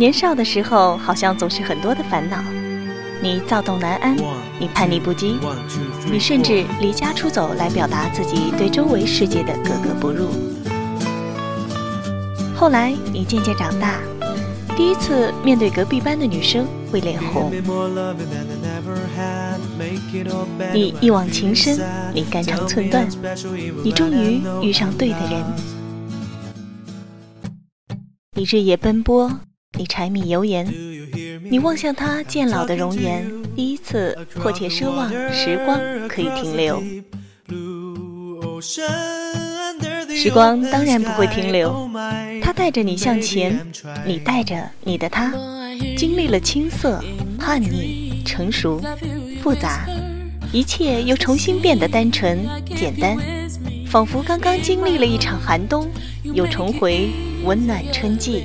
年少的时候，好像总是很多的烦恼。你躁动难安，你叛逆不羁，你甚至离家出走来表达自己对周围世界的格格不入。后来你渐渐长大，第一次面对隔壁班的女生会脸红，你一往情深，你肝肠寸断，你终于遇上对的人，你日夜奔波，你柴米油盐。你望向他渐老的容颜，第一次迫切奢望时光可以停留。时光当然不会停留，它带着你向前，你带着你的他，经历了青涩、叛逆、成熟、复杂，一切又重新变得单纯、简单，仿佛刚刚经历了一场寒冬，又重回温暖春季。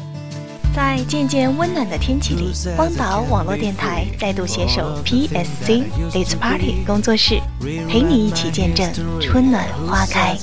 在渐渐温暖的天气里，荒岛网络电台再度携手 PSC Let's Party 工作室，陪你一起见证春暖花开。